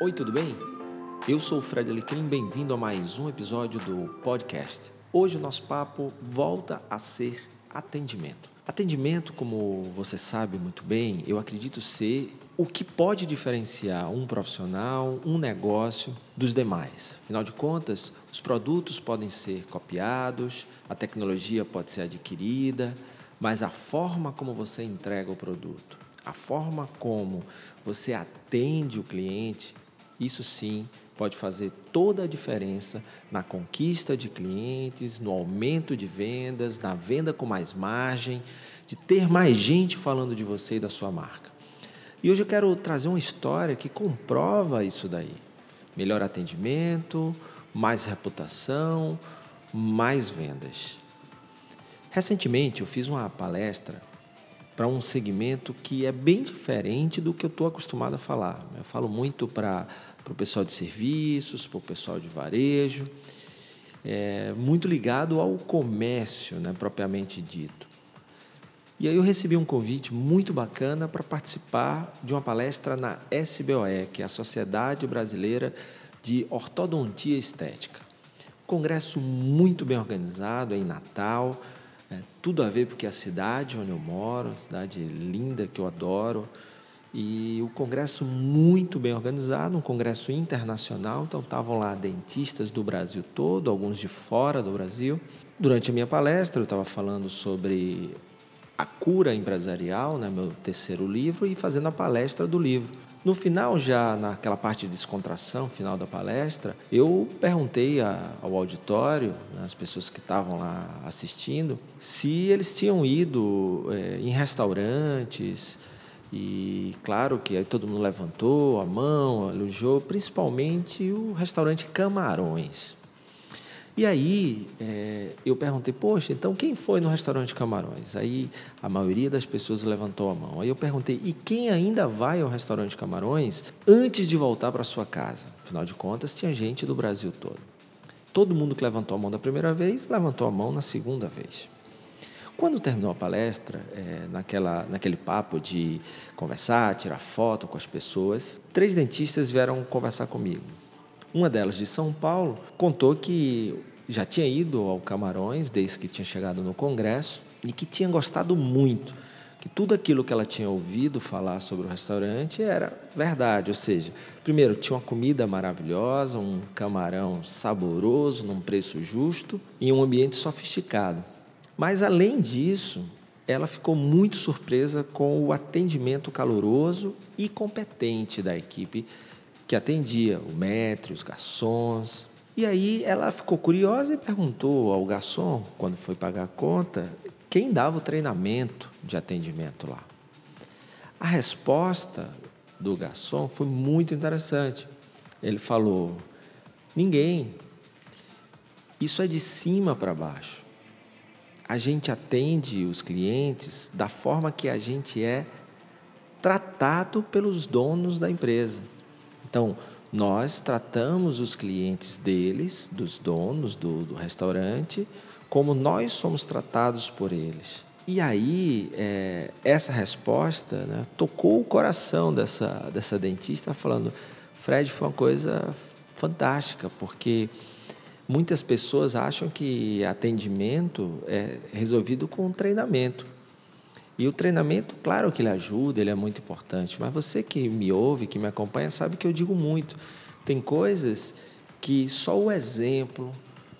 Oi, tudo bem? Eu sou o Fred Alecrim, bem-vindo a mais um episódio do podcast. Hoje o nosso papo volta a ser atendimento. Atendimento, como você sabe muito bem, eu acredito ser o que pode diferenciar um profissional, um negócio dos demais. Afinal de contas, os produtos podem ser copiados, a tecnologia pode ser adquirida, mas a forma como você entrega o produto, a forma como você atende o cliente, isso sim pode fazer toda a diferença na conquista de clientes, no aumento de vendas, na venda com mais margem, de ter mais gente falando de você e da sua marca. E hoje eu quero trazer uma história que comprova isso daí. Melhor atendimento, mais reputação, mais vendas. Recentemente eu fiz uma palestra para um segmento que é bem diferente do que eu estou acostumado a falar. Eu falo muito para o pessoal de serviços, para o pessoal de varejo, é, muito ligado ao comércio, né, propriamente dito. E aí eu recebi um convite muito bacana para participar de uma palestra na SBOE, que é a Sociedade Brasileira de Ortodontia Estética. Congresso muito bem organizado, em Natal, é, tudo a ver porque a cidade onde eu moro, cidade linda que eu adoro, e o congresso muito bem organizado, um congresso internacional, então estavam lá dentistas do Brasil todo, alguns de fora do Brasil. Durante a minha palestra, eu estava falando sobre a cura empresarial, né, meu terceiro livro, e fazendo a palestra do livro. No final, já naquela parte de descontração, final da palestra, eu perguntei a, ao auditório, né, as pessoas que estavam lá assistindo, se eles tinham ido é, em restaurantes. E claro que aí todo mundo levantou a mão, elogiou, principalmente o restaurante Camarões. E aí é, eu perguntei, poxa, então quem foi no restaurante Camarões? Aí a maioria das pessoas levantou a mão. Aí eu perguntei, e quem ainda vai ao restaurante Camarões antes de voltar para sua casa? Afinal de contas, tinha gente do Brasil todo. Todo mundo que levantou a mão da primeira vez, levantou a mão na segunda vez. Quando terminou a palestra, é, naquela, naquele papo de conversar, tirar foto com as pessoas, três dentistas vieram conversar comigo. Uma delas, de São Paulo, contou que já tinha ido ao Camarões desde que tinha chegado no Congresso e que tinha gostado muito, que tudo aquilo que ela tinha ouvido falar sobre o restaurante era verdade, ou seja, primeiro tinha uma comida maravilhosa, um camarão saboroso num preço justo e um ambiente sofisticado. Mas além disso, ela ficou muito surpresa com o atendimento caloroso e competente da equipe que atendia, o maître, os garçons. E aí ela ficou curiosa e perguntou ao garçom, quando foi pagar a conta, quem dava o treinamento de atendimento lá. A resposta do garçom foi muito interessante. Ele falou: ninguém. Isso é de cima para baixo. A gente atende os clientes da forma que a gente é tratado pelos donos da empresa. Então, nós tratamos os clientes deles, dos donos do, do restaurante, como nós somos tratados por eles. E aí, é, essa resposta né, tocou o coração dessa, dessa dentista, falando: Fred, foi uma coisa fantástica, porque muitas pessoas acham que atendimento é resolvido com treinamento. E o treinamento, claro que ele ajuda, ele é muito importante, mas você que me ouve, que me acompanha, sabe que eu digo muito. Tem coisas que só o exemplo,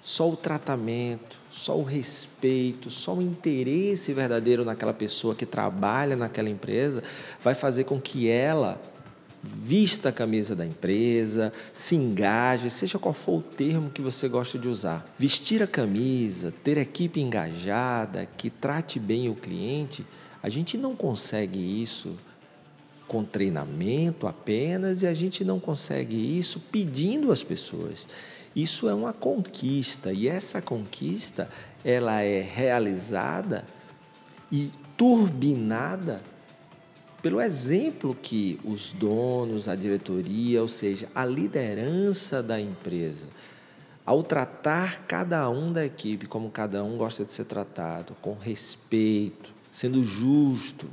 só o tratamento, só o respeito, só o interesse verdadeiro naquela pessoa que trabalha naquela empresa vai fazer com que ela vista a camisa da empresa, se engaje, seja qual for o termo que você gosta de usar. Vestir a camisa, ter equipe engajada, que trate bem o cliente, a gente não consegue isso com treinamento apenas e a gente não consegue isso pedindo às pessoas. Isso é uma conquista e essa conquista ela é realizada e turbinada pelo exemplo que os donos, a diretoria, ou seja, a liderança da empresa, ao tratar cada um da equipe como cada um gosta de ser tratado, com respeito, sendo justo,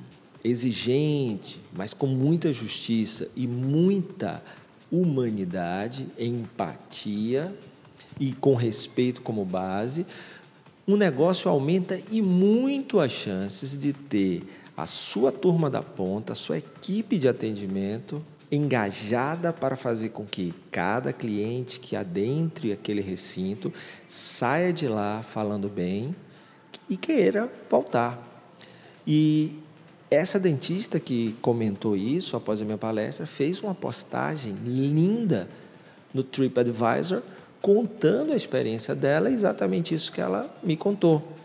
exigente, mas com muita justiça e muita humanidade, empatia e com respeito como base, um negócio aumenta e muito as chances de ter a sua turma da ponta, a sua equipe de atendimento engajada para fazer com que cada cliente que adentre aquele recinto saia de lá falando bem e queira voltar. E essa dentista que comentou isso após a minha palestra fez uma postagem linda no TripAdvisor contando a experiência dela, exatamente isso que ela me contou.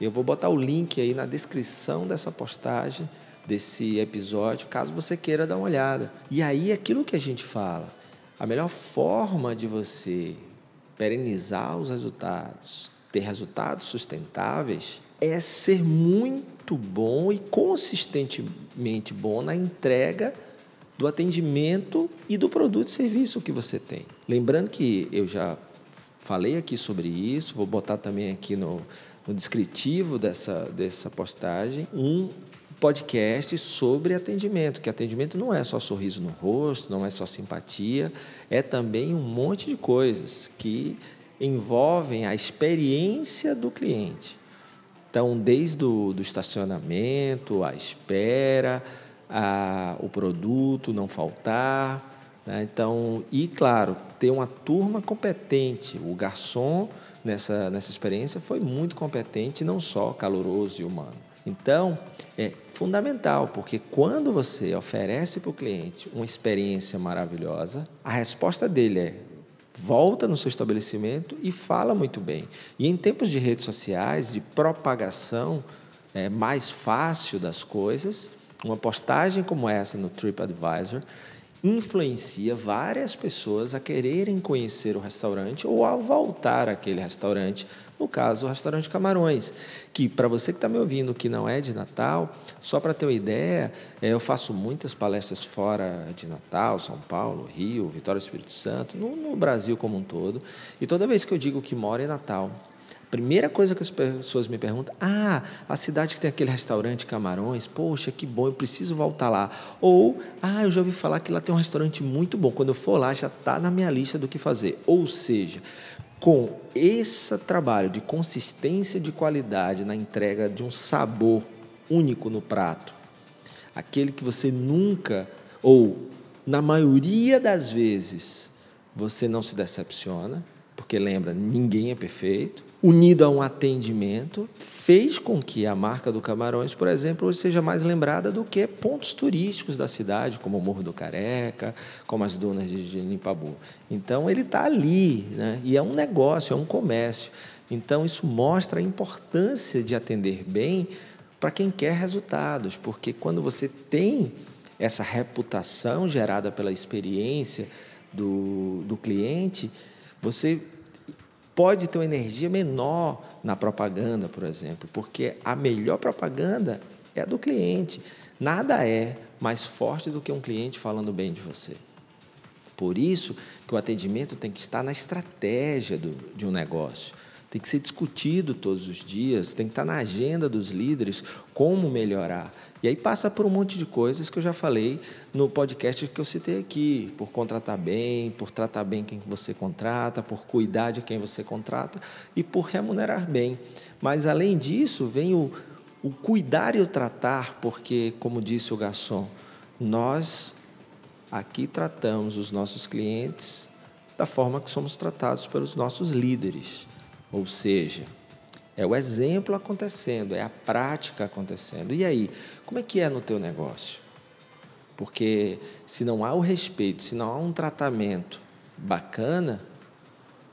Eu vou botar o link aí na descrição dessa postagem, desse episódio, caso você queira dar uma olhada. E aí, aquilo que a gente fala, a melhor forma de você perenizar os resultados, ter resultados sustentáveis, é ser muito bom e consistentemente bom na entrega do atendimento e do produto e serviço que você tem. Lembrando que eu já falei aqui sobre isso, vou botar também aqui no, no descritivo dessa, dessa postagem um podcast sobre atendimento, que atendimento não é só sorriso no rosto, não é só simpatia, é também um monte de coisas que envolvem a experiência do cliente. Então, desde o do estacionamento, a espera, a, o produto não faltar. Né? Então, e claro, ter uma turma competente. O garçom, nessa, nessa experiência, foi muito competente, não só caloroso e humano. Então, é fundamental, porque quando você oferece para o cliente uma experiência maravilhosa, a resposta dele é volta no seu estabelecimento e fala muito bem. E em tempos de redes sociais, de propagação é, mais fácil das coisas, uma postagem como essa no TripAdvisor influencia várias pessoas a quererem conhecer o restaurante ou a voltar àquele restaurante, no caso, o restaurante Camarões, que para você que está me ouvindo que não é de Natal, só para ter uma ideia, é, eu faço muitas palestras fora de Natal, São Paulo, Rio, Vitória do Espírito Santo, no, no Brasil como um todo, e toda vez que eu digo que moro em Natal, Primeira coisa que as pessoas me perguntam: ah, a cidade que tem aquele restaurante Camarões, poxa, que bom, eu preciso voltar lá. Ou, ah, eu já ouvi falar que lá tem um restaurante muito bom, quando eu for lá já está na minha lista do que fazer. Ou seja, com esse trabalho de consistência de qualidade na entrega de um sabor único no prato, aquele que você nunca, ou na maioria das vezes, você não se decepciona, porque lembra, ninguém é perfeito unido a um atendimento, fez com que a marca do Camarões, por exemplo, hoje seja mais lembrada do que pontos turísticos da cidade, como o Morro do Careca, como as dunas de Genipabu. Então, ele está ali, né? e é um negócio, é um comércio. Então, isso mostra a importância de atender bem para quem quer resultados, porque quando você tem essa reputação gerada pela experiência do, do cliente, você pode ter uma energia menor na propaganda, por exemplo, porque a melhor propaganda é a do cliente. Nada é mais forte do que um cliente falando bem de você. Por isso que o atendimento tem que estar na estratégia do, de um negócio tem que ser discutido todos os dias, tem que estar na agenda dos líderes como melhorar. E aí passa por um monte de coisas que eu já falei no podcast que eu citei aqui, por contratar bem, por tratar bem quem você contrata, por cuidar de quem você contrata e por remunerar bem. Mas além disso, vem o, o cuidar e o tratar, porque, como disse o garçom, nós aqui tratamos os nossos clientes da forma que somos tratados pelos nossos líderes. Ou seja, é o exemplo acontecendo, é a prática acontecendo. E aí, como é que é no teu negócio? Porque se não há o respeito, se não há um tratamento bacana,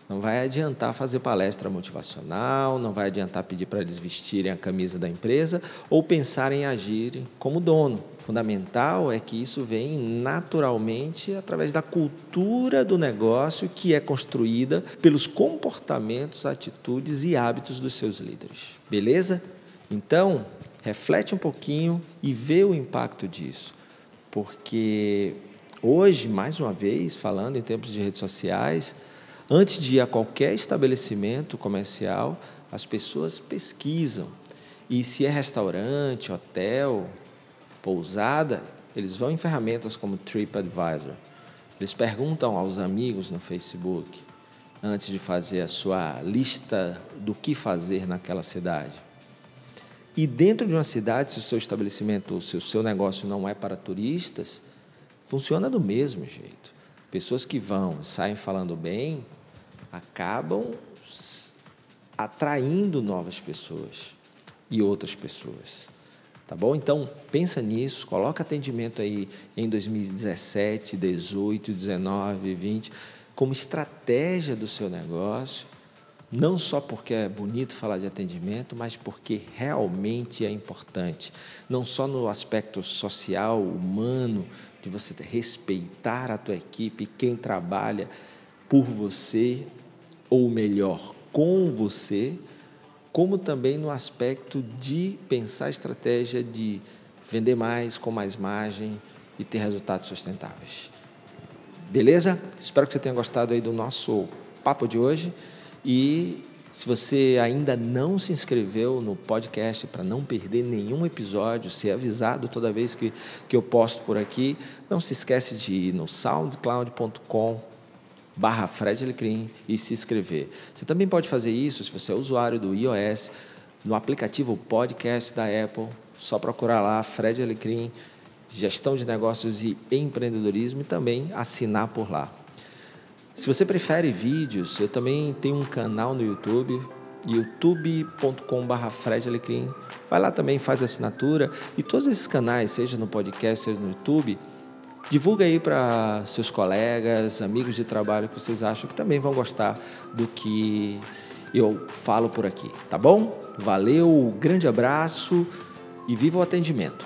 não vai adiantar fazer palestra motivacional, não vai adiantar pedir para eles vestirem a camisa da empresa ou pensar em agirem como dono. Fundamental é que isso vem naturalmente através da cultura do negócio que é construída pelos comportamentos, atitudes e hábitos dos seus líderes. Beleza? Então, reflete um pouquinho e vê o impacto disso. Porque hoje, mais uma vez, falando em tempos de redes sociais, Antes de ir a qualquer estabelecimento comercial, as pessoas pesquisam. E se é restaurante, hotel, pousada, eles vão em ferramentas como TripAdvisor. Eles perguntam aos amigos no Facebook antes de fazer a sua lista do que fazer naquela cidade. E dentro de uma cidade, se o seu estabelecimento, se o seu negócio não é para turistas, funciona do mesmo jeito. Pessoas que vão saem falando bem acabam atraindo novas pessoas e outras pessoas. Tá bom? Então, pensa nisso, coloca atendimento aí em 2017, 18, 19, 20 como estratégia do seu negócio, não só porque é bonito falar de atendimento, mas porque realmente é importante, não só no aspecto social, humano, de você respeitar a tua equipe, quem trabalha por você, ou melhor, com você, como também no aspecto de pensar a estratégia de vender mais, com mais margem e ter resultados sustentáveis. Beleza? Espero que você tenha gostado aí do nosso papo de hoje e se você ainda não se inscreveu no podcast para não perder nenhum episódio, ser avisado toda vez que, que eu posto por aqui, não se esquece de ir no soundcloud.com barra Fred Alecrim e se inscrever. Você também pode fazer isso se você é usuário do iOS, no aplicativo podcast da Apple, só procurar lá Fred Alecrim gestão de negócios e empreendedorismo e também assinar por lá. Se você prefere vídeos, eu também tenho um canal no YouTube, youtube.com.br Fred Alecrim. Vai lá também, faz assinatura. E todos esses canais, seja no podcast, seja no YouTube, divulga aí para seus colegas, amigos de trabalho que vocês acham que também vão gostar do que eu falo por aqui, tá bom? Valeu, grande abraço e viva o atendimento.